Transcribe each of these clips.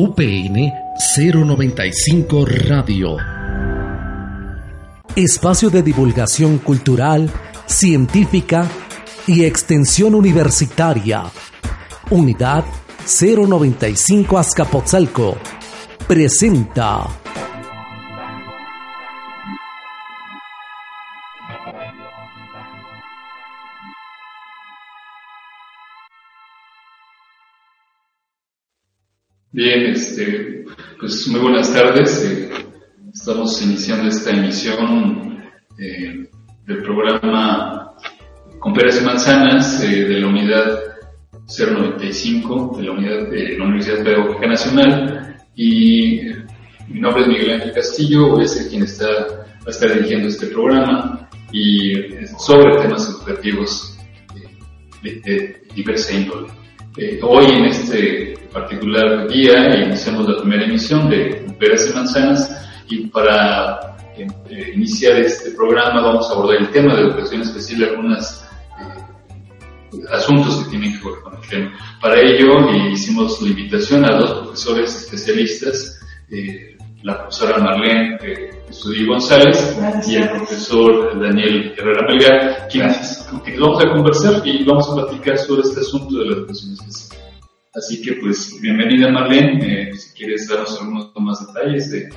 UPN 095 Radio. Espacio de divulgación cultural, científica y extensión universitaria. Unidad 095 Azcapotzalco. Presenta. Bien, este, pues muy buenas tardes. Eh, estamos iniciando esta emisión eh, del programa Con peras y manzanas eh, de la unidad 095 de la unidad de la Universidad Pedagógica Nacional y mi nombre es Miguel Ángel Castillo, a ser quien está, va a estar dirigiendo este programa y sobre temas educativos de, de diversa índole. Hoy en este particular día iniciamos la primera emisión de Peras y Manzanas y para eh, iniciar este programa vamos a abordar el tema de educación especial y algunos eh, asuntos que tienen que ver con el tema. Para ello eh, hicimos la invitación a dos profesores especialistas, la profesora Marlene Estudí González y el profesor Daniel Herrera Melgar, quienes, con quienes vamos a conversar y vamos a platicar sobre este asunto de la educación. Así que pues bienvenida Marlene, eh, si quieres darnos algunos más detalles de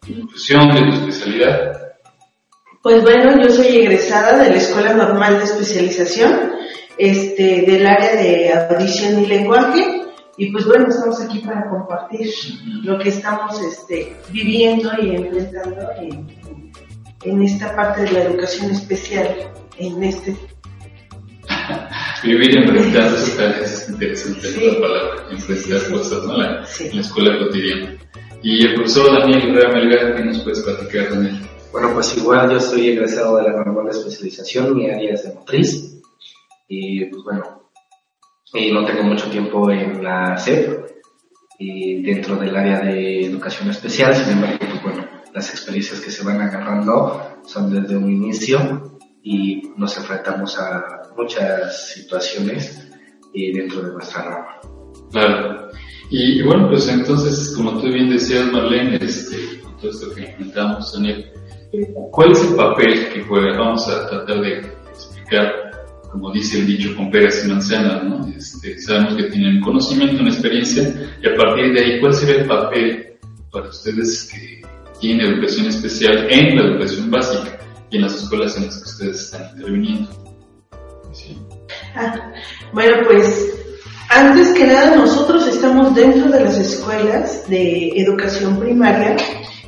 tu profesión, de tu especialidad. Pues bueno, yo soy egresada de la Escuela Normal de Especialización, este, del área de audición y lenguaje, y pues bueno, estamos aquí para compartir lo que estamos este, viviendo y enfrentando en, en esta parte de la educación especial, en este Vivir enfrentando sus tareas es interesante la palabra, enfrentar cosas, ¿no? La, En la escuela cotidiana. Y el profesor Daniel Herrera Melgar, ¿qué nos puedes platicar, Daniel? Bueno, pues igual yo soy egresado de la normal especialización, mi área es de motriz. Y pues bueno, y no tengo mucho tiempo en la SEP y dentro del área de educación especial, sin embargo, pues bueno, las experiencias que se van agarrando son desde un inicio y nos enfrentamos a muchas situaciones eh, dentro de nuestra rama. Claro. Y, bueno, pues entonces, como tú bien decías, Marlene, este, con todo esto que intentamos Daniel, ¿cuál es el papel que juega? Vamos a tratar de explicar, como dice el dicho, con peras y manzanas, ¿no? Este, sabemos que tienen conocimiento, una experiencia, y a partir de ahí, ¿cuál sería el papel para ustedes que tienen educación especial en la educación básica y en las escuelas en las que ustedes están interviniendo? Ah, bueno, pues antes que nada nosotros estamos dentro de las escuelas de educación primaria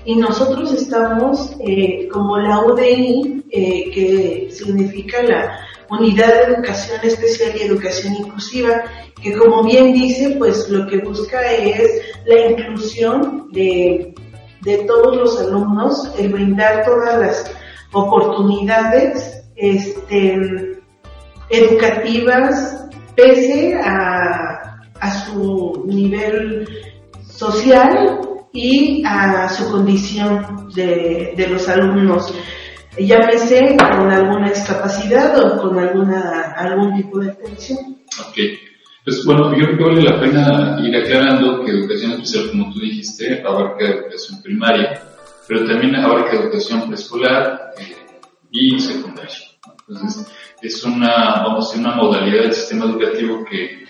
y nosotros estamos eh, como la UDI, eh, que significa la Unidad de Educación Especial y Educación Inclusiva, que como bien dice, pues lo que busca es la inclusión de, de todos los alumnos, el brindar todas las oportunidades, este, educativas pese a, a su nivel social y a su condición de, de los alumnos, llámese con alguna discapacidad o con alguna, algún tipo de atención. Ok. Pues bueno, yo creo que vale la pena ir aclarando que educación especial, como tú dijiste, abarca educación primaria, pero también abarca educación preescolar eh, y secundaria. Entonces, es una, vamos a decir, una modalidad del sistema educativo que,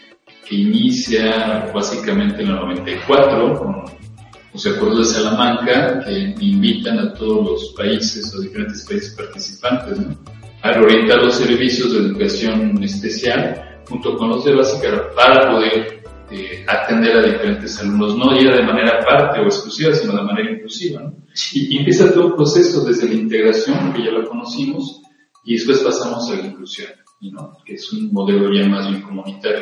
que inicia básicamente en el 94 con los acuerdos de Salamanca que invitan a todos los países o diferentes países participantes a reorientar los servicios de educación especial junto con los de básica para poder eh, atender a diferentes alumnos, no ya de manera parte o exclusiva, sino de manera inclusiva. ¿no? Y, empieza todo el proceso desde la integración, que ya lo conocimos, y después pasamos a la inclusión, ¿no? que es un modelo ya más bien comunitario.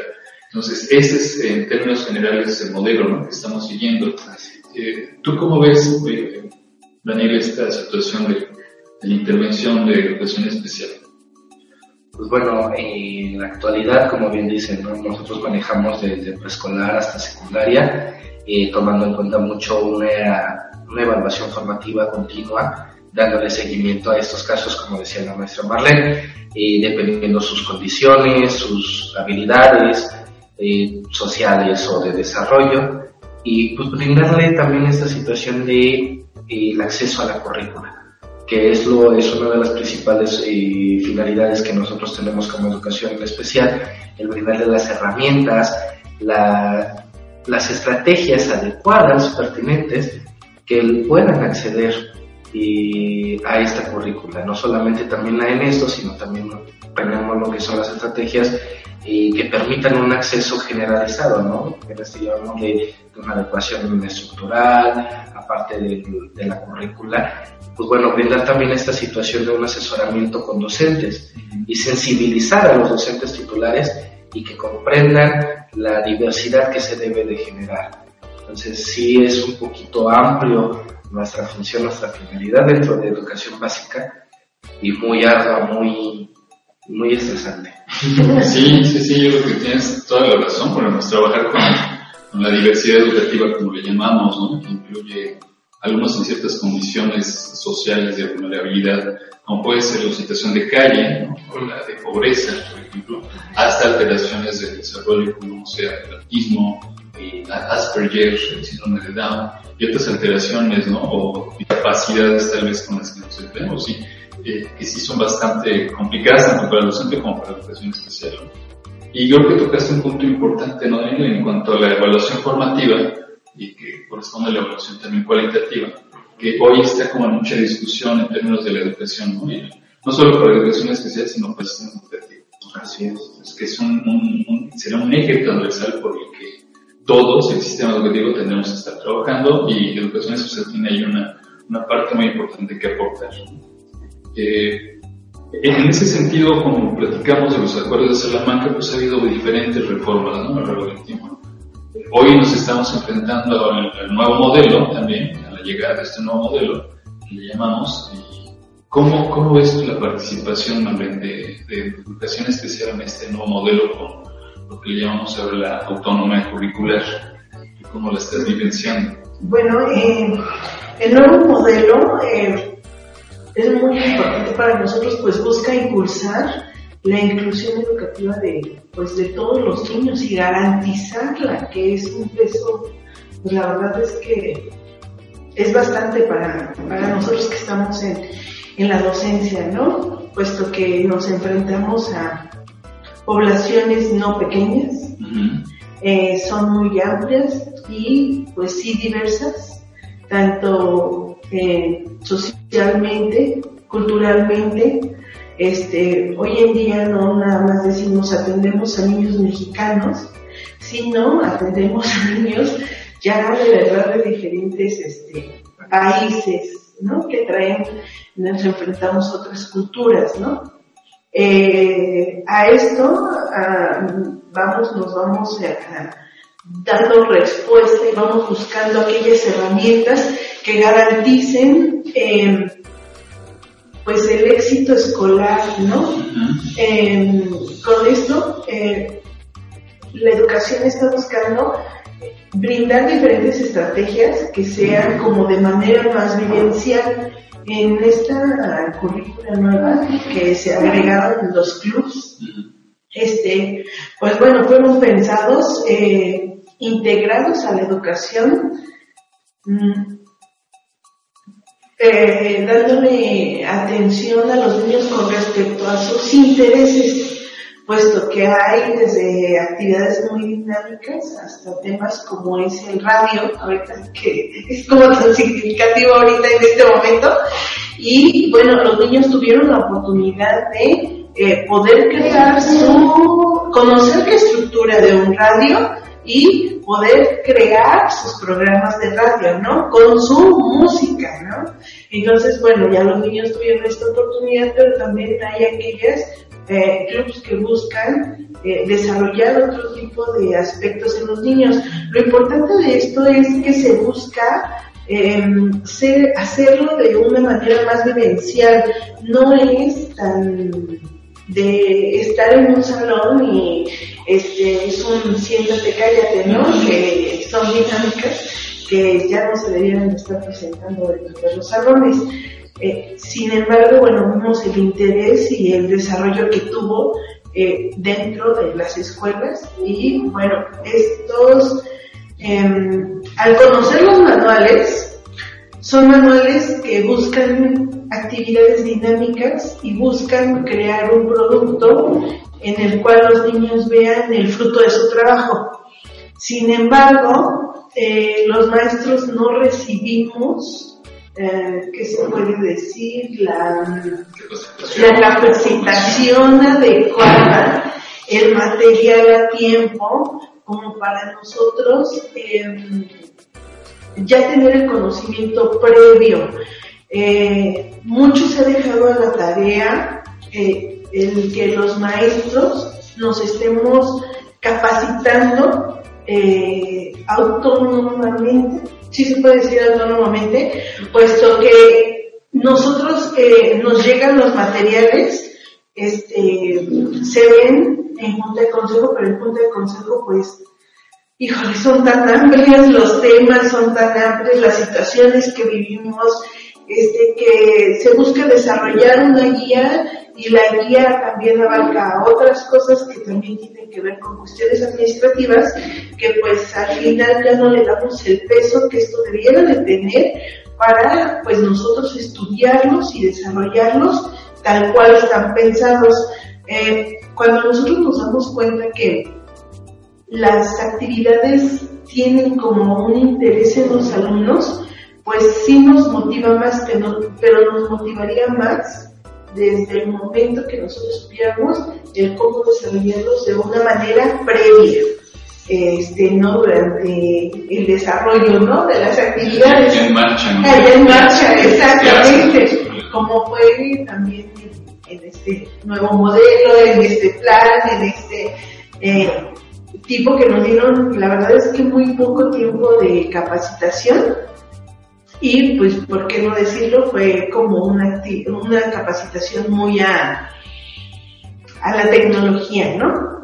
Entonces, ese es en términos generales el modelo ¿no? que estamos siguiendo. Eh, ¿Tú cómo ves, eh, Daniel, esta situación de, la intervención de educación especial? Pues bueno, en la actualidad, como bien dicen, ¿no? nosotros manejamos desde preescolar hasta secundaria, eh, tomando en cuenta mucho una, una evaluación formativa continua dándole seguimiento a estos casos, como decía la maestra Marlene, eh, dependiendo sus condiciones, sus habilidades sociales o de desarrollo. Y pues brindarle también esta situación de eh, el acceso a la currícula que es, lo, es una de las principales eh, finalidades que nosotros tenemos como educación en especial, el brindarle las herramientas, la, las estrategias adecuadas, pertinentes, que puedan acceder y a esta currícula. No solamente también en esto, sino también tenemos lo que son las estrategias que permitan un acceso generalizado, ¿no? Que les llamamos de, una adecuación estructural, aparte de, de, la currícula, pues bueno, brindar también esta situación de un asesoramiento con docentes y sensibilizar a los docentes titulares y que comprendan la diversidad que se debe de generar. Entonces sí es un poquito amplio nuestra función, nuestra finalidad dentro de educación básica y muy ardua, muy, muy estresante. Sí, sí, sí, yo creo que tienes toda la razón. Podemos trabajar con, la diversidad educativa, como le llamamos, ¿no? que incluye algunos en ciertas condiciones sociales de vulnerabilidad, como puede ser la situación de calle, o la de pobreza, por ejemplo, hasta alteraciones del desarrollo, como sea el autismo, Asperger, el síndrome de Down, y otras alteraciones, ¿no? O capacidades tal vez con las que nos enfrentamos, sí, eh, que sí son bastante complicadas tanto para el docente como para la educación especial. Y yo creo que tocaste un punto importante, ¿no? En cuanto a la evaluación formativa, y que corresponde a la evaluación también cualitativa, que hoy está como en mucha discusión en términos de la educación, ¿no? no solo para la educación especial, sino para el sistema educativo. Así es. Es que es un, un, será un eje transversal por el que todos, el sistema educativo, tendremos que estar trabajando y educación especial tiene ahí una, una parte muy importante que aportar. Eh, en ese sentido, como platicamos de los acuerdos de Salamanca, pues ha habido diferentes reformas ¿no? a lo largo del tiempo. Hoy nos estamos enfrentando al, nuevo modelo también, a la llegada de este nuevo modelo, que le llamamos. ¿Cómo, cómo ves la participación de, de, educación especial en este nuevo modelo con lo que le llamamos ahora la autonomía curricular? ¿Cómo la estás vivenciando? Bueno, eh, el nuevo modelo eh, es muy importante para nosotros, pues busca impulsar la inclusión educativa de, pues, de todos los niños y garantizarla, que es un peso, pues la verdad es que es bastante para, para nosotros que estamos en, en la docencia, ¿no? Puesto que nos enfrentamos a poblaciones no pequeñas, eh, son muy amplias y pues sí diversas, tanto eh, socialmente, culturalmente, este, hoy en día no nada más decimos atendemos a niños mexicanos, sino atendemos a niños ya de verdad de diferentes este, países, ¿no? Que traen, nos enfrentamos a otras culturas, ¿no? Eh, a esto vamos, nos vamos dando respuesta y vamos buscando aquellas herramientas que garanticen eh, pues el éxito escolar, ¿no? Em, con esto, eh, la educación está buscando brindar diferentes estrategias que sean como de manera más vivencial. En esta currícula nueva que se agregaron los clubs, este, pues bueno, fueron pensados, eh, integrados a la educación, mm, eh, dándole atención a los niños con respecto a sus intereses, puesto que hay desde actividades muy dinámicas hasta temas como es el radio, ahorita que es como tan significativo ahorita en este momento, y bueno, los niños tuvieron la oportunidad de eh, poder crear su, conocer la estructura de un radio y poder crear sus programas de radio, ¿no? Con su música, ¿no? Entonces, bueno, ya los niños tuvieron esta oportunidad, pero también hay aquellas eh, clubs que buscan eh, desarrollar otro tipo de aspectos en los niños. Lo importante de esto es que se busca em, hacerlo de una manera más vivencial, no es tan de estar en un salón y este, es un siéntate, cállate, ¿no? Que son dinámicas que ya no se debieran estar presentando dentro de los salones. Eh, sin embargo, bueno, vimos el interés y el desarrollo que tuvo eh, dentro de las escuelas y bueno, estos em, al conocer los manuales, son manuales que buscan actividades dinámicas y buscan crear un producto en el cual los niños vean el fruto de su trabajo. Sin embargo, eh, los maestros no recibimos, eh, ¿qué se puede decir? La, la capacitación adecuada, el material a tiempo, como para nosotros eh, ya tener el conocimiento previo. Eh, mucho se ha dejado a la tarea eh, el que los maestros nos estemos capacitando eh, autónomamente, si se puede decir autónomamente, puesto que nosotros nos llegan los materiales, este, se ven en Junta de Consejo, pero en Junta de Consejo pues híjole, son tan amplios los temas, son tan amplias las situaciones que vivimos, este, que se busca desarrollar una guía y la guía también abarca otras cosas que también tienen que ver con cuestiones administrativas, que pues al final ya no le damos el peso que esto debiera de tener para pues nosotros estudiarlos y desarrollarlos tal cual están pensados. Eh, cuando nosotros nos damos cuenta que las actividades tienen como un interés en los alumnos, pues sí nos motiva más, que no, pero nos motivaría más desde el momento que nosotros supiéramos el cómo desarrollarlos de una manera previa, este, no durante el desarrollo, ¿no? De las actividades. Ya en marcha, ¿no? Ya en marcha, exactamente. Como fue también en este nuevo modelo, en este plan, en este eh, tipo que nos dieron, la verdad es que muy poco tiempo de capacitación y pues, ¿por qué no decirlo? Fue como una, una capacitación muy a, a la tecnología, ¿no?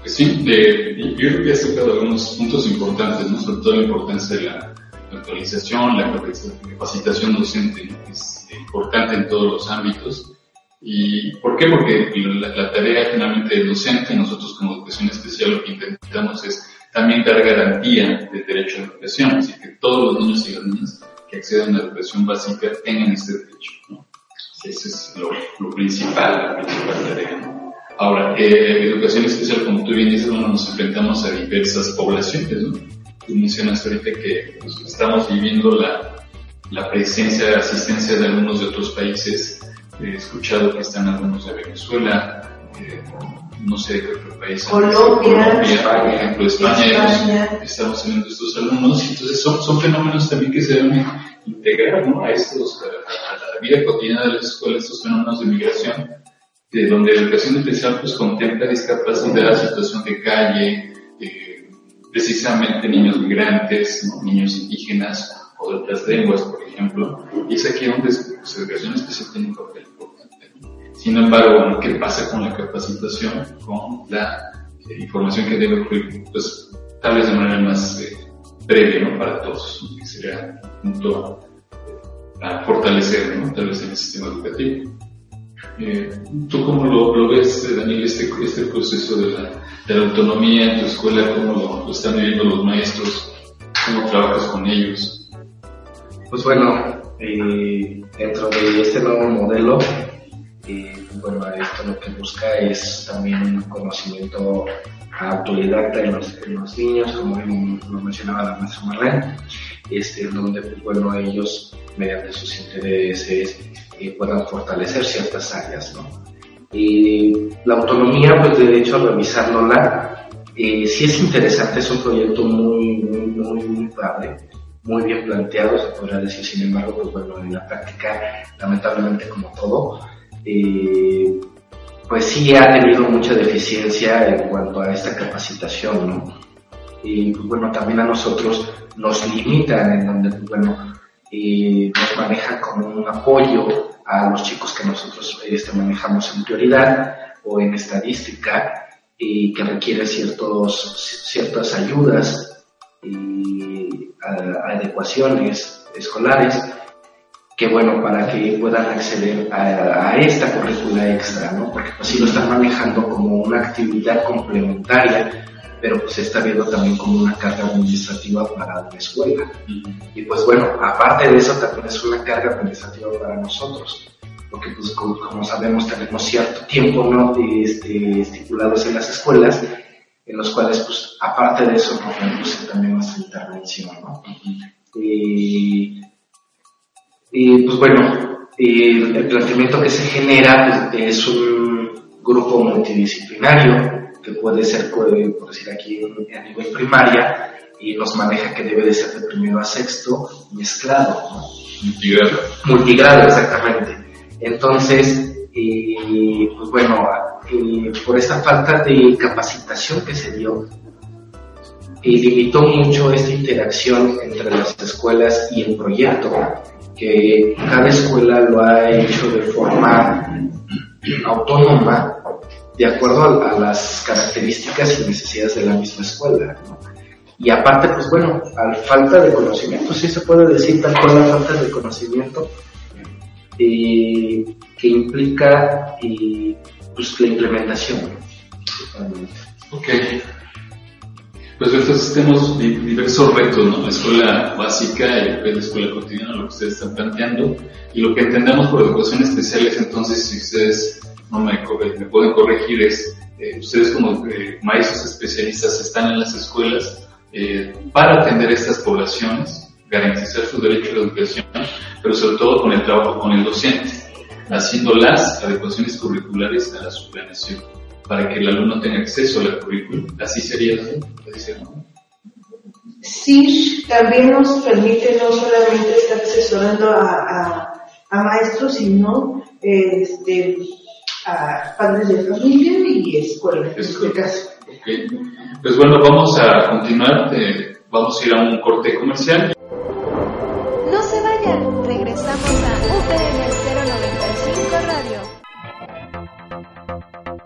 Pues sí, de, yo creo que has tocado algunos puntos importantes, ¿no? sobre todo la importancia de la actualización, la capacitación docente, es importante en todos los ámbitos. ¿Y por qué? Porque la, la tarea finalmente docente, nosotros como educación especial lo que intentamos es también dar garantía de derecho a la educación, así que todos los niños y las niñas que accedan a la educación básica tengan este derecho. ¿no? Ese es lo, lo, principal, la principal tarea. ¿no? Ahora, eh, educación especial, como tú bien dices, bueno, nos enfrentamos a diversas poblaciones. ¿no? Tú mencionas ahorita que pues, estamos viviendo la, la presencia, asistencia de algunos de otros países. He escuchado que están algunos de Venezuela, eh, no sé de qué otro país. Colombia, por ejemplo, España, España. Pues, estamos teniendo estos alumnos, entonces son, son fenómenos también que se deben integrar ¿no? a estos, a, a, la vida cotidiana de las escuelas, estos fenómenos de migración, de donde la educación especial pues contempla discapacidad, situación de calle, eh, precisamente niños migrantes, ¿no? niños indígenas o de otras lenguas, por ejemplo, y es aquí donde pues, la educación especial tiene un papel sin embargo, ¿qué pasa con la capacitación, con la eh, información que debe ocurrir? Pues tal vez de manera más eh, breve, ¿no? Para todos, que sería un punto eh, a fortalecer, ¿no? Tal vez en el sistema educativo. Eh, ¿Tú cómo lo, lo, ves, Daniel, este, este proceso de la, de la, autonomía en tu escuela? ¿Cómo lo, lo, están viviendo los maestros? ¿Cómo trabajas con ellos? Pues bueno, eh, dentro de este nuevo modelo, eh, bueno, esto lo que busca es también un conocimiento autodidacta en los, en los niños, como lo mencionaba la maestra Marlene, este, donde pues, bueno, ellos mediante sus intereses eh, puedan fortalecer ciertas áreas. ¿no? La autonomía, pues de hecho, revisándola, eh, sí es interesante, es un proyecto muy, muy, muy, muy padre muy bien planteado, se podría decir, sin embargo, pues bueno, en la práctica, lamentablemente como todo, eh, pues sí ha tenido mucha deficiencia en cuanto a esta capacitación, ¿no? Y pues bueno, también a nosotros nos limitan en donde, bueno, eh, nos manejan como un apoyo a los chicos que nosotros este, manejamos en prioridad o en estadística y que requiere ciertos, ciertas ayudas y adecuaciones escolares que bueno, para que puedan acceder a, esta currícula extra, ¿no? Porque pues si lo están manejando como una actividad complementaria pero pues se está viendo también como una carga administrativa para la escuela. Y pues bueno, aparte de eso también es una carga administrativa para nosotros, porque pues como, sabemos tenemos cierto tiempo ¿no? este, estipulados en las escuelas, en los cuales pues aparte de eso nos reduce también nuestra intervención. ¿no? Y, pues bueno, el planteamiento que se genera pues, es un grupo multidisciplinario que puede ser, por decir aquí, a nivel primaria, y nos maneja que debe de ser de primero a sexto mezclado. Multigrado. Multigrado, exactamente. Entonces, pues bueno, por esta falta de capacitación que se dio, y limitó mucho esta interacción entre las escuelas y el proyecto, que cada escuela lo ha hecho de forma autónoma de acuerdo a, las características y necesidades de la misma escuela. Y aparte, pues bueno, a falta de conocimiento, sí se puede decir tal cual la falta de conocimiento eh, que implica eh, pues, la implementación. Ok. Pues entonces tenemos diversos retos, ¿no? La escuela básica y la escuela cotidiana, lo que ustedes están planteando. Y lo que entendemos por educación especial es entonces, si ustedes no me, me pueden corregir, es eh, ustedes como eh, maestros especialistas están en las escuelas eh, para atender estas poblaciones, garantizar su derecho a la educación, pero sobre todo con el trabajo con el docente, haciendo las adecuaciones curriculares a la suplanación, para que el alumno tenga acceso a la currícula. Así sería, ¿no? Sí, también nos permite no solamente estar asesorando a, a, maestros, sino este, a padres de familia y escuela, en este. Pues bueno, vamos a continuar, eh, vamos a ir a un corte comercial.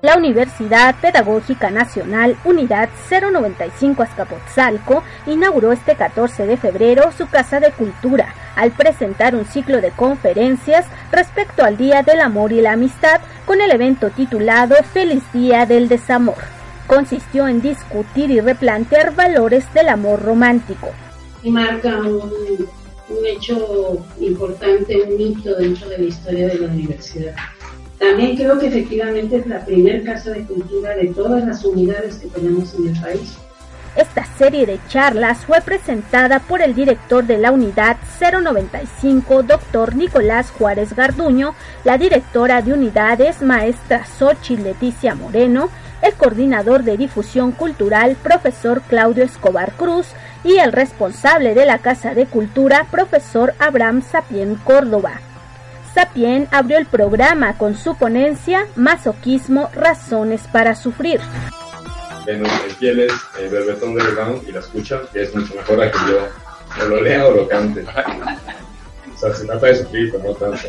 La Universidad Pedagógica Nacional Unidad 095 Azcapotzalco inauguró este 14 de febrero su Casa de Cultura al presentar un ciclo de conferencias respecto al Día del Amor y la Amistad con el evento titulado Feliz Día del Desamor. Consistió en discutir y replantear valores del amor romántico. Marca un, hecho importante, un hito dentro de la historia de la universidad. También creo que efectivamente es la primer casa de cultura de todas las unidades que tenemos en el país. Esta serie de charlas fue presentada por el director de la unidad 095, doctor Nicolás Juárez Garduño, la directora de unidades, maestra Xochitl Leticia Moreno, el coordinador de difusión cultural, profesor Claudio Escobar Cruz, y el responsable de la Casa de Cultura, profesor Abraham Sapien Córdoba. Sapien abrió el programa con su ponencia Masoquismo, Razones para Sufrir ven en pieles, el verbetón del ground y la escucha, que es mucho mejor a que yo o lo lea o lo cante. o sea, se trata de sufrir, pero no tanto,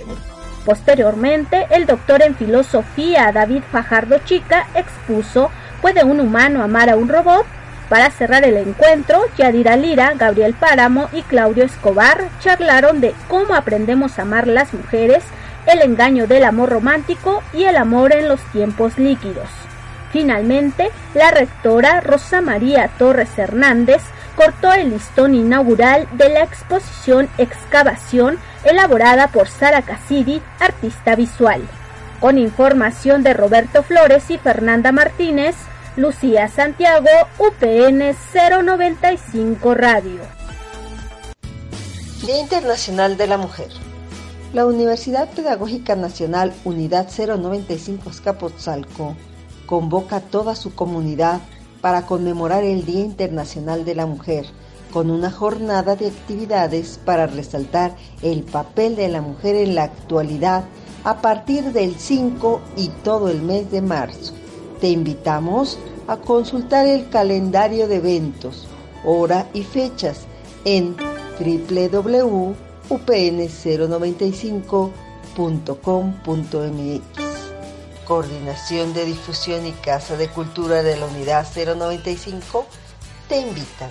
Posteriormente, el doctor en filosofía David Fajardo Chica expuso ¿Puede un humano amar a un robot? Para cerrar el encuentro, Yadira Lira, Gabriel Páramo y Claudio Escobar charlaron de cómo aprendemos a amar las mujeres, el engaño del amor romántico y el amor en los tiempos líquidos. Finalmente, la rectora Rosa María Torres Hernández cortó el listón inaugural de la exposición Excavación elaborada por Sara Cassidi, artista visual. Con información de Roberto Flores y Fernanda Martínez, Lucía Santiago, UPN 095 Radio. Día Internacional de la Mujer. La Universidad Pedagógica Nacional Unidad 095 Escapotzalco convoca a toda su comunidad para conmemorar el Día Internacional de la Mujer, con una jornada de actividades para resaltar el papel de la mujer en la actualidad a partir del 5 y todo el mes de marzo. Te invitamos a consultar el calendario de eventos, hora y fechas en www.upn095.com.mx. Coordinación de Difusión y Casa de Cultura de la Unidad 095 te invitan.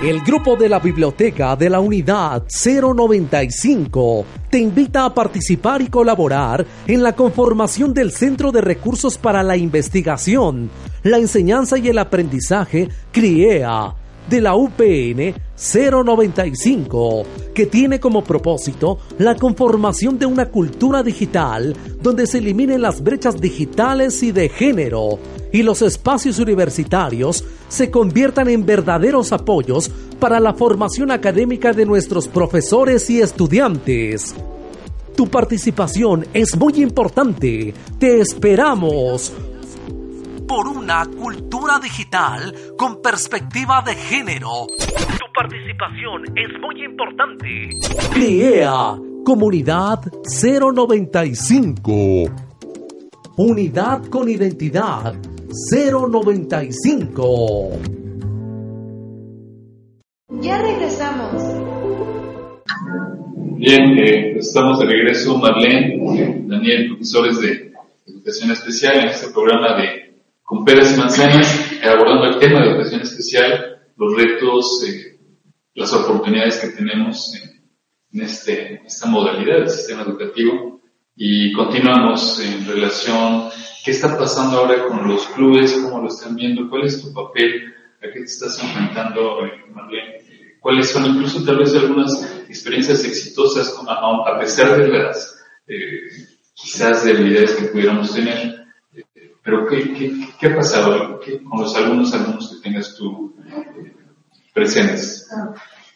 El grupo de la biblioteca de la unidad 095 te invita a participar y colaborar en la conformación del Centro de Recursos para la Investigación, la Enseñanza y el Aprendizaje CRIEA de la UPN 095, que tiene como propósito la conformación de una cultura digital donde se eliminen las brechas digitales y de género y los espacios universitarios se conviertan en verdaderos apoyos para la formación académica de nuestros profesores y estudiantes. Tu participación es muy importante. Te esperamos por una cultura digital con perspectiva de género. Tu participación es muy importante. CRIEA, Comunidad 095. Unidad con identidad 095. Ya regresamos. Bien, eh, estamos de regreso, Marlene, Daniel, profesores de Educación Especial en este programa de con peras y manzanas, abordando el tema de educación especial, los retos, eh, las oportunidades que tenemos en, este, esta modalidad del sistema educativo. Y continuamos en relación, ¿qué está pasando ahora con los clubes? ¿Cómo lo están viendo? ¿Cuál es tu papel? ¿A qué te estás enfrentando, eh, Marlene? ¿Cuáles son incluso tal vez algunas experiencias exitosas a, pesar de las eh, quizás debilidades que pudiéramos tener? Pero ¿qué, qué, ha pasado con los alumnos, alumnos que tengas tú eh, presentes?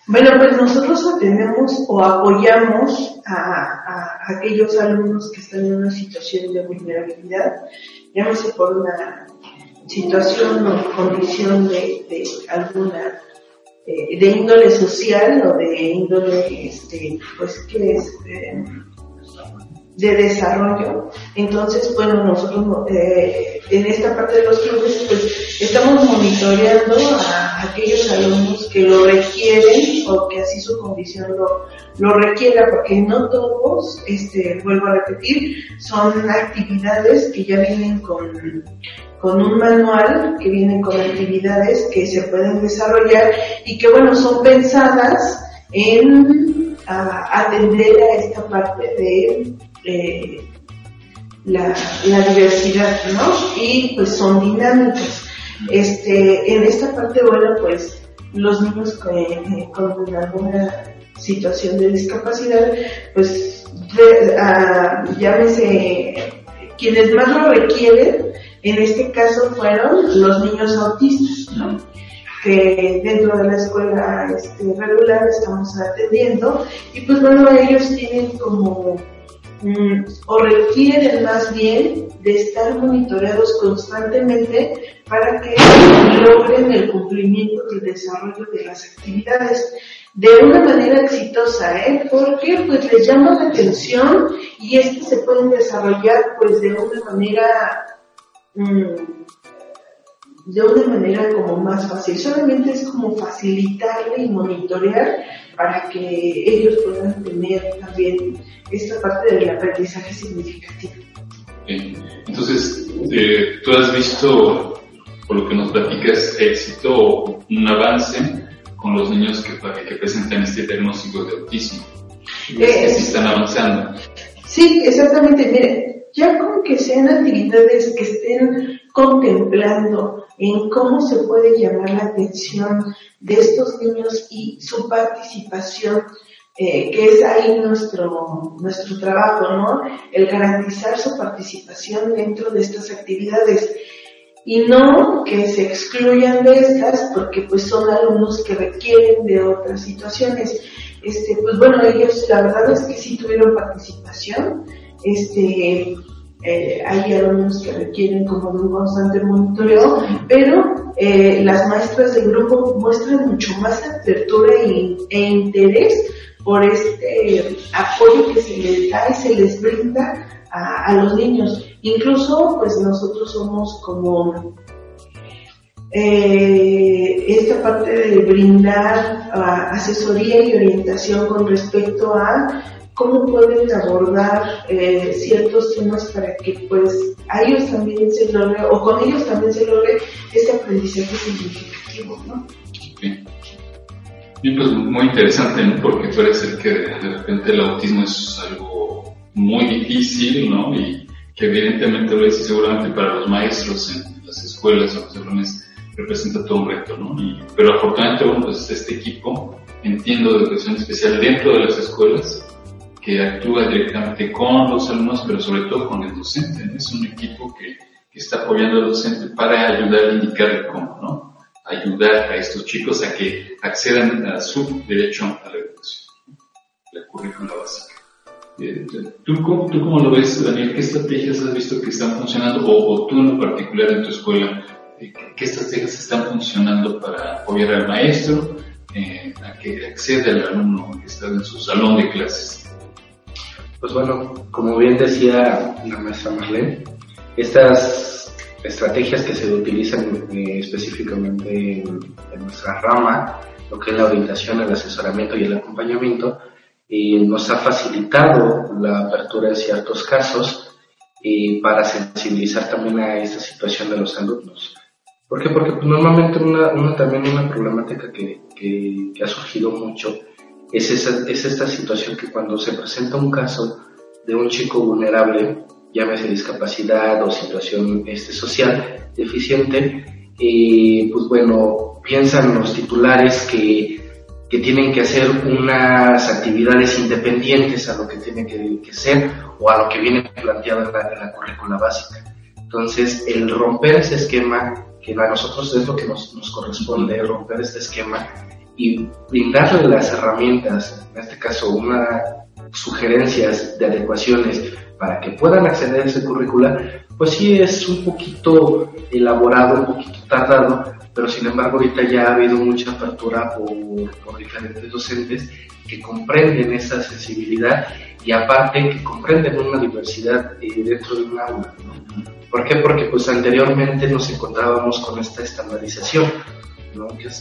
Bueno, pues nosotros atendemos o apoyamos a, aquellos alumnos que están en una situación de vulnerabilidad, llámese por una situación o condición de, de alguna eh, de índole social o de índole, este, pues, que es? Eh, de desarrollo. Entonces, bueno, nosotros eh, en esta parte de los clubes, pues estamos monitoreando a aquellos alumnos que lo requieren o que así su condición lo, lo requiera, porque no todos, este, vuelvo a repetir, son actividades que ya vienen con, con un manual, que vienen con actividades que se pueden desarrollar y que, bueno, son pensadas en atender a esta parte de eh, la, diversidad, ¿no? Y pues son dinámicas. Este, en esta parte, bueno, pues los niños eh, con alguna situación de discapacidad, pues llámese quienes más lo requieren, en este caso fueron los niños autistas, ¿no? que dentro de la escuela este, regular estamos atendiendo y pues bueno ellos tienen como Mm, o requieren más bien de estar monitoreados constantemente para que logren el cumplimiento y el desarrollo de las actividades de una manera exitosa, ¿eh? Porque pues les llama la atención y es se pueden desarrollar pues de una manera mm, de una manera como más fácil. Solamente es como facilitarle y monitorear para que ellos puedan tener también esta parte del aprendizaje significativo. Entonces, eh, tú has visto, por lo que nos platicas, éxito o un avance con los niños que, que presentan este diagnóstico de autismo. Eh, que sí están avanzando. Sí, exactamente. Mire, ya con que sean actividades que estén contemplando en cómo se puede llamar la atención de estos niños y su participación, eh, que es ahí nuestro, nuestro trabajo, ¿no? El garantizar su participación dentro de estas actividades y no que se excluyan de estas porque pues son alumnos que requieren de otras situaciones. Este, pues bueno, ellos la verdad es que sí tuvieron participación, este, eh, hay alumnos que requieren como de un constante monitoreo, pero eh, las maestras del grupo muestran mucho más apertura e, interés por este apoyo que se les da y se les brinda a, los niños. Incluso, pues nosotros somos como eh, esta parte de brindar ah, asesoría y orientación con respecto a cómo pueden abordar eh, ciertos temas para que pues a ellos también se logre o con ellos también se logre ese aprendizaje significativo, ¿no? Bien, pues muy interesante, ¿no? Porque ser que de repente el autismo es algo muy difícil, ¿no? Y que evidentemente lo es seguramente para los maestros en las escuelas o los salones representa todo un reto, ¿no? pero afortunadamente, bueno, pues este equipo, entiendo de educación especial dentro de las escuelas, que actúa directamente con los alumnos, pero sobre todo con el docente. Es un equipo que, que, está apoyando al docente para ayudar a indicarle cómo, ¿no? Ayudar a estos chicos a que accedan a su derecho a la educación, la currícula básica. Eh, ¿Tú, cómo, ¿Tú cómo lo ves, Daniel? ¿Qué estrategias has visto que están funcionando? O, o tú en lo particular en tu escuela, eh, ¿qué estrategias están funcionando para apoyar al maestro eh, a que acceda al alumno que está en su salón de clases? Pues bueno, como bien decía la maestra Marlene, estas estrategias que se utilizan eh, específicamente en, nuestra rama, lo que es la orientación, el asesoramiento y el acompañamiento, nos ha facilitado la apertura de ciertos casos para sensibilizar también a esta situación de los alumnos. ¿Por qué? Porque normalmente una, también una problemática que, que ha surgido mucho es, esa, es esta situación que cuando se presenta un caso de un chico vulnerable, llámese discapacidad o situación este, social deficiente, y pues bueno, piensan los titulares que, que, tienen que hacer unas actividades independientes a lo que tiene que, ser o a lo que viene planteado en la, en la currícula básica. Entonces, el romper ese esquema, que a nosotros es lo que nos, nos corresponde, romper este esquema, y brindarle las herramientas, en este caso unas sugerencias de adecuaciones para que puedan acceder a ese currícula, pues sí es un poquito elaborado, un poquito tardado, pero sin embargo ahorita ya ha habido mucha apertura por, diferentes docentes que comprenden esa sensibilidad y aparte que comprenden una diversidad eh, dentro de un aula. ¿Por qué? Porque pues anteriormente nos encontrábamos con esta estandarización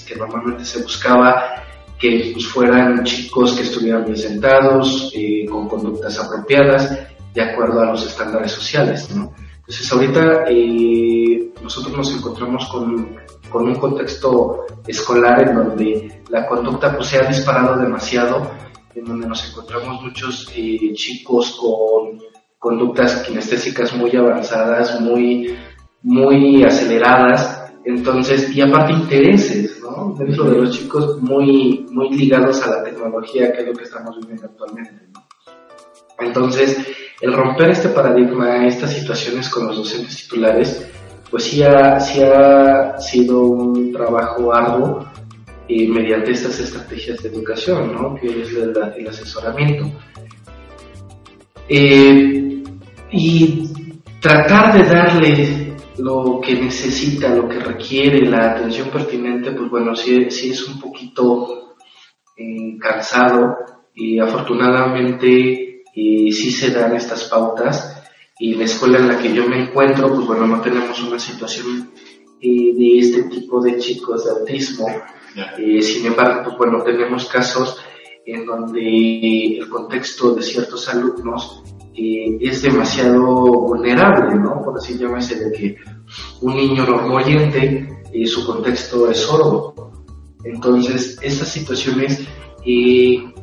que, normalmente se buscaba que pues, fueran chicos que estuvieran bien sentados, eh, con conductas apropiadas, de acuerdo a los estándares sociales. Entonces ahorita eh, nosotros nos encontramos con, con, un contexto escolar en donde la conducta pues, se ha disparado demasiado, en donde nos encontramos muchos eh, chicos con conductas kinestésicas muy avanzadas, muy, muy aceleradas, entonces, y aparte intereses, ¿no? Dentro de los chicos muy, muy ligados a la tecnología, que es lo que estamos viviendo actualmente, ¿no? Entonces, el romper este paradigma, estas situaciones con los docentes titulares, pues sí ha, sí ha sido un trabajo arduo eh, mediante estas estrategias de educación, ¿no? Que es el, asesoramiento. Eh, y tratar de darle lo que necesita, lo que requiere, la atención pertinente, pues bueno, sí, sí es un poquito eh, cansado y afortunadamente eh, sí se dan estas pautas y la escuela en la que yo me encuentro, pues bueno, no tenemos una situación eh, de este tipo de chicos de autismo, sin embargo, pues bueno, tenemos casos en donde el contexto de ciertos alumnos es demasiado vulnerable, ¿no? Por así llamarse, de que un niño normoyente, eh, su contexto es sordo. Entonces, estas situaciones, eh,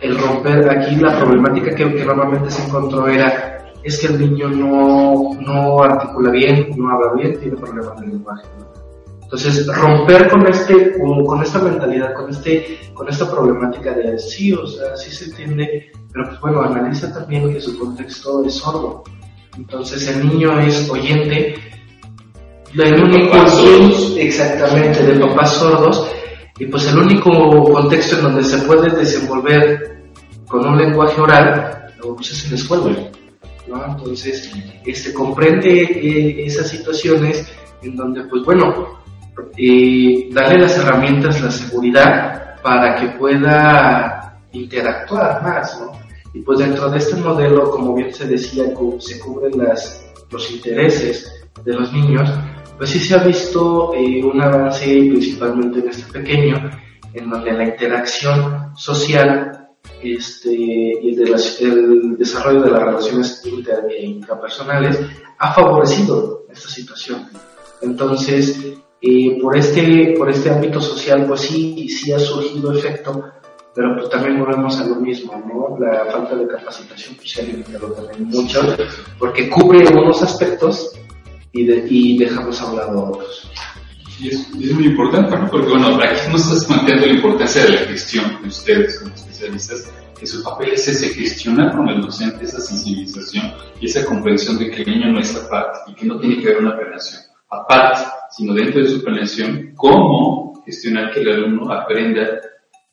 el romper aquí la problemática que, normalmente se encontró era, es que el niño no, no articula bien, no habla bien, tiene problemas de lenguaje. Entonces, romper con este, con, esta mentalidad, con este, con esta problemática de sí, o sea, sí se entiende, pero pues bueno, analiza también que su contexto es sordo. Entonces el niño es oyente, el único exactamente de papás sordos, y pues el único contexto en donde se puede desenvolver con un lenguaje oral, pues es en la escuela. ¿no? Entonces, este comprende eh, esas situaciones en donde, pues bueno, eh, darle las herramientas, la seguridad para que pueda interactuar más, ¿no? Y pues dentro de este modelo, como bien se decía, se cubren las, los intereses de los niños, pues sí se ha visto eh, un avance principalmente en este pequeño, en donde la interacción social este, y el, el desarrollo de las relaciones inter, e intrapersonales ha favorecido esta situación. Entonces, eh, por, este, por este ámbito social, pues sí, sí ha surgido efecto, pero pues también volvemos a lo mismo, ¿no? La falta de capacitación pues se ha limitado también mucho, porque cubre unos aspectos y, de, y dejamos a un lado otros. Y es, es, muy importante, ¿no? porque bueno, aquí nos estás planteando la importancia de la gestión de ustedes como especialistas, que su papel es ese, gestionar con el docente esa sensibilización y esa comprensión de que el niño no es aparte y que no tiene que haber una planeación aparte, sino dentro de su planeación, cómo gestionar que el alumno aprenda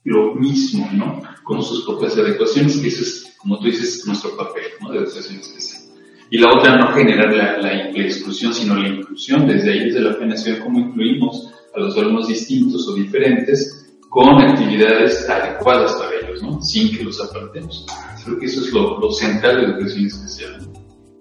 lo mismo, ¿no? Con sus propias adecuaciones, que eso es, como tú dices, nuestro papel, ¿no? De educación especial. Y la otra, no generar la, la, la exclusión, sino la inclusión. Desde ahí, desde la planeación, cómo incluimos a los alumnos distintos o diferentes con actividades adecuadas para ellos, ¿no? Sin que los apartemos. Creo que eso es lo, lo central de educación especial.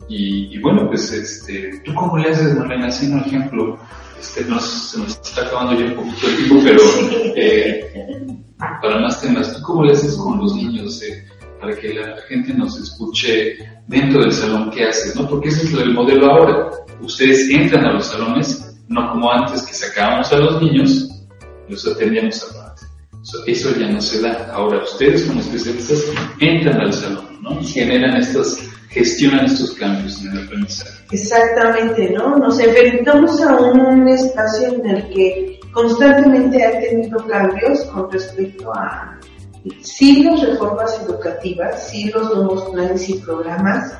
Y, y, bueno, pues, este, ¿tú cómo le haces, Marlene? Así, un ejemplo, este, nos, se nos está acabando ya un poquito el tiempo, pero eh, para más temas, ¿tú cómo le haces con los niños eh, para que la gente nos escuche dentro del salón qué haces, ¿no? Porque ese es el modelo ahora. Ustedes entran a los salones, no como antes que sacábamos a los niños y los atendíamos aparte. Eso ya no se da. Ahora ustedes como especialistas entran al salón, ¿no? Y generan estos, gestionan estos cambios en el aprendizaje. Exactamente, ¿no? Nos enfrentamos a un espacio en el que constantemente ha tenido cambios con respecto a sí las reformas educativas, sí los nuevos planes y programas,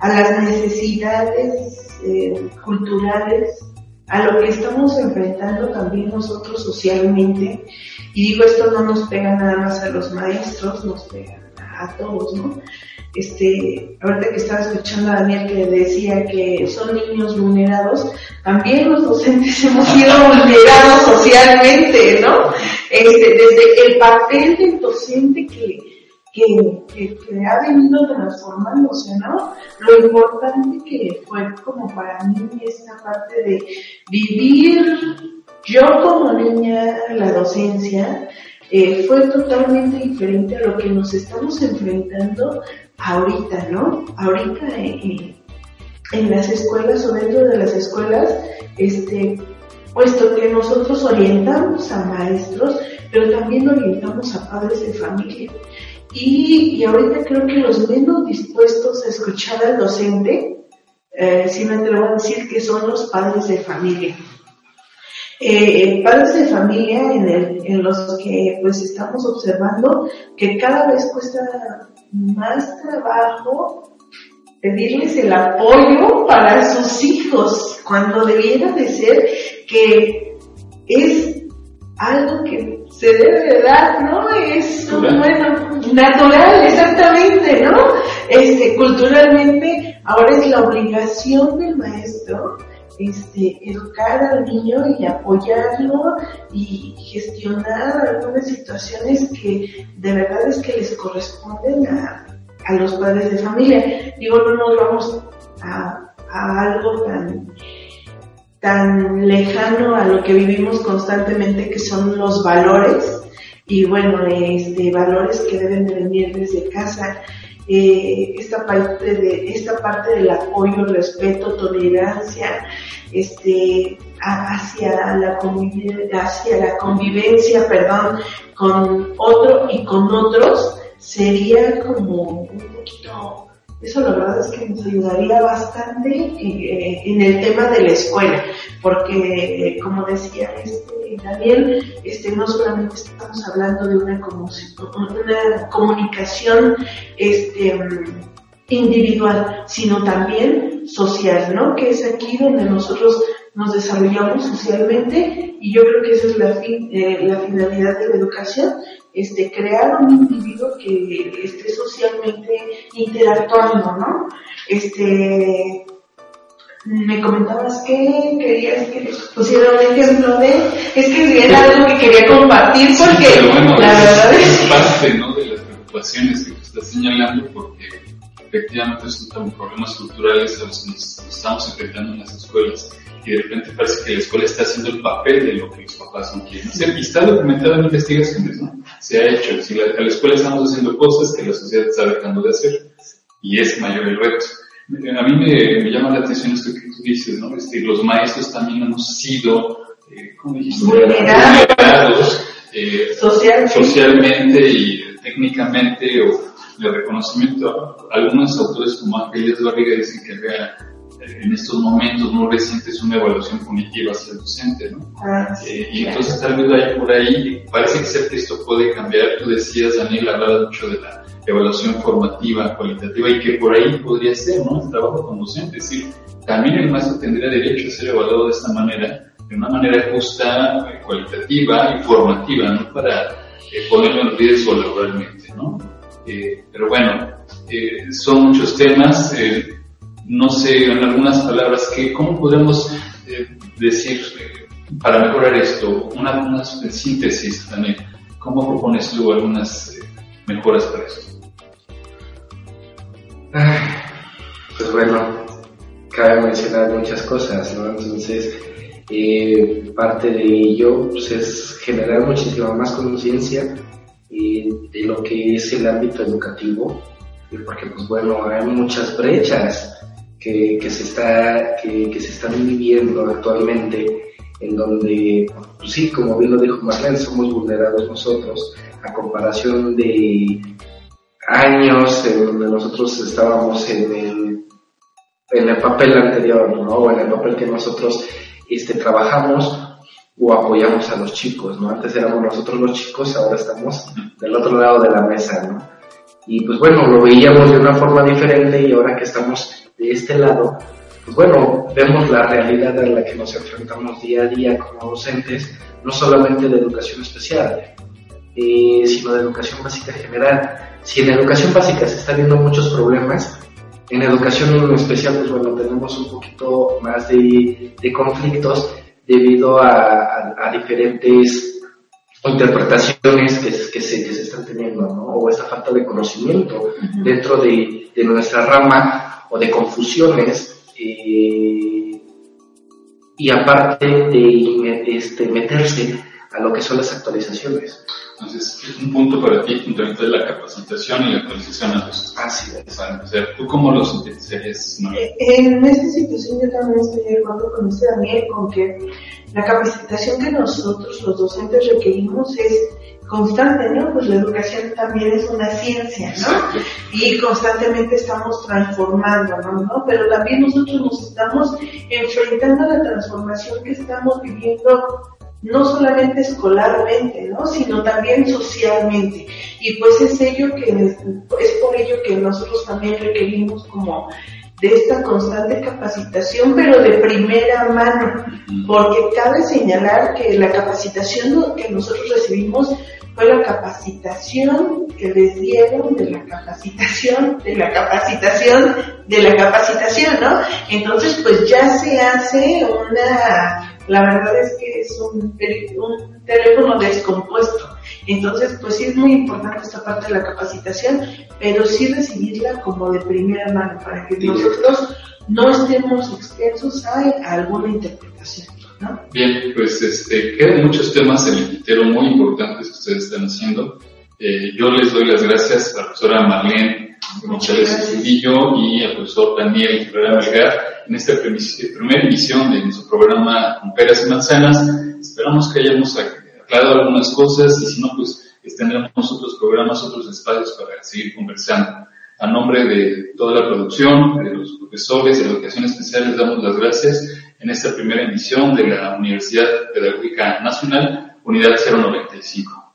a las necesidades eh, culturales, a lo que estamos enfrentando también nosotros socialmente. Y digo, esto no nos pega nada más a los maestros, nos pega a todos, ¿no? Este, ahorita que estaba escuchando a Daniel que decía que son niños vulnerados, también los docentes hemos sido vulnerados socialmente, ¿no? Este, desde el papel del docente que, que, que, que, ha venido transformándose, ¿no? Lo importante que fue como para mí esta parte de vivir yo como niña la docencia, eh, fue totalmente diferente a lo que nos estamos enfrentando ahorita, ¿no? Ahorita eh, en las escuelas o dentro de las escuelas, este, puesto que nosotros orientamos a maestros, pero también orientamos a padres de familia. Y, y ahorita creo que los menos dispuestos a escuchar al docente, eh, si me atrevo a decir que son los padres de familia. Eh, padres de familia en, el, en los que pues estamos observando que cada vez cuesta más trabajo pedirles el apoyo para sus hijos, cuando debiera de ser que es algo que se debe dar, ¿no? Es bueno, natural, exactamente, ¿no? Este, culturalmente, ahora es la obligación del maestro este, educar al niño y apoyarlo y gestionar algunas situaciones que de verdad es que les corresponden a, a los padres de familia. Digo, no nos vamos a, a algo tan, tan lejano a lo que vivimos constantemente que son los valores y bueno, este, valores que deben de venir desde casa. Eh, esta parte de esta parte del apoyo, respeto, tolerancia, este, hacia la hacia la convivencia, perdón, con otro y con otros sería como eso la verdad es que nos ayudaría bastante eh, en el tema de la escuela, porque como decía este Daniel, este no solamente estamos hablando de una, comunicación este individual, sino también social, ¿no? Que es aquí donde nosotros nos desarrollamos socialmente y yo creo que esa es la, fin, eh, la finalidad de la educación, este, crear un individuo que esté socialmente interactuando, ¿no? Este, me comentabas que querías que pusiera un ejemplo de, es que era algo que quería compartir porque sí, bueno, la es, verdad es es parte ¿no? de las preocupaciones que estás señalando porque efectivamente son problemas culturales a los que nos estamos enfrentando en las escuelas y de repente parece que la escuela está haciendo el papel de lo que los papás no quieren hacer. Y está documentado en investigaciones, ¿no? Se ha hecho. Si la, a la escuela estamos haciendo cosas que la sociedad está dejando de hacer y es mayor el reto. A mí me, me llama la atención esto que tú dices, ¿no? Este, los maestros también hemos sido eh, vulnerados eh, socialmente. y técnicamente o de reconocimiento. Algunos autores como Ángeles Barriga dicen que en estos momentos muy recientes una evaluación cognitiva hacia el docente, ¿no? Ah, eh, y entonces tal vez hay por ahí, parece ser que esto puede cambiar. Tú decías, Daniel, hablaba mucho de la evaluación formativa, cualitativa, y que por ahí podría ser, ¿no? El trabajo con docente, es decir, también el maestro tendría derecho a ser evaluado de esta manera, de una manera justa, eh, cualitativa y formativa, no para eh, ponerlo en riesgo laboralmente, ¿no? Eh, pero bueno, son muchos temas, no sé, en algunas palabras, que, ¿cómo podemos decir para mejorar esto? Una, una síntesis también, ¿cómo propones tú algunas mejoras para eso? Pues bueno, cabe mencionar muchas cosas, ¿no? Entonces, eh, parte de ello pues, es generar muchísima más conciencia eh, de lo que es el ámbito educativo, porque pues bueno, hay muchas brechas que, se, está, que, que, se están viviendo actualmente, en donde, pues sí, como bien lo dijo Marlene, somos vulnerados nosotros a comparación de años en donde nosotros estábamos en el, en el papel anterior, ¿no? O en el papel que nosotros este, trabajamos o apoyamos a los chicos, ¿no? Antes éramos nosotros los chicos, ahora estamos del otro lado de la mesa, ¿no? Y pues bueno, lo veíamos de una forma diferente y ahora que estamos de este lado, pues bueno, vemos la realidad a la que nos enfrentamos día a día como docentes, no solamente de educación especial, eh, sino de educación básica general. Si en educación básica se están viendo muchos problemas, en educación especial, pues bueno, tenemos un poquito más de, conflictos debido a, diferentes interpretaciones que, que, se, que se están teniendo, ¿no? O esa falta de conocimiento dentro de, de, nuestra rama o de confusiones. Eh, y aparte de este, meterse a lo que son las actualizaciones. Entonces, es un punto para ti, de la capacitación y la actualización a los Así es. O sea, ¿tú cómo lo sintetizarías? Eh, en esta situación yo también estoy de acuerdo con usted, Daniel, con que la capacitación que nosotros, los docentes, requerimos es constante, ¿no? Pues la educación también es una ciencia, ¿no? Y constantemente estamos transformando, ¿no? Pero también nosotros nos estamos enfrentando a la transformación que estamos viviendo no solamente escolarmente, ¿no? sino también socialmente. Y pues es ello que es por ello que nosotros también requerimos como de esta constante capacitación, pero de primera mano, porque cabe señalar que la capacitación que nosotros recibimos fue la capacitación que les dieron de la capacitación, de la capacitación, de la capacitación, ¿no? Entonces, pues ya se hace una la verdad es que es un, teléfono descompuesto. Entonces, pues sí es muy importante esta parte de la capacitación, pero sí recibirla como de primera mano para que nosotros no estemos expensos a alguna interpretación. ¿no? Bien, pues este, quedan muchos temas en el tintero muy importantes que ustedes están haciendo. Eh, yo les doy las gracias a la profesora Marlene González Estudillo y al profesor Daniel Herrera Melgar en esta primera emisión de nuestro programa Con Peras y Manzanas. Esperamos que hayamos aclarado algunas cosas y si no, pues tendremos otros programas, otros espacios para seguir conversando. A nombre de toda la producción, de los profesores de Educación Especial, les damos las gracias en esta primera emisión de la Universidad Pedagógica Nacional, Unidad 095.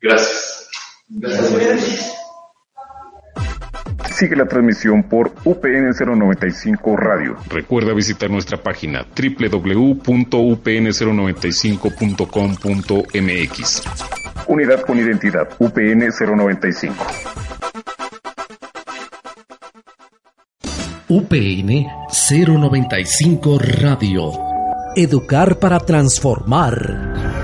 Gracias. Gracias. Sigue la transmisión por UPN 095 Radio. Recuerda visitar nuestra página www.upn095.com.mx. Unidad con identidad UPN 095. UPN 095 Radio. Educar para transformar.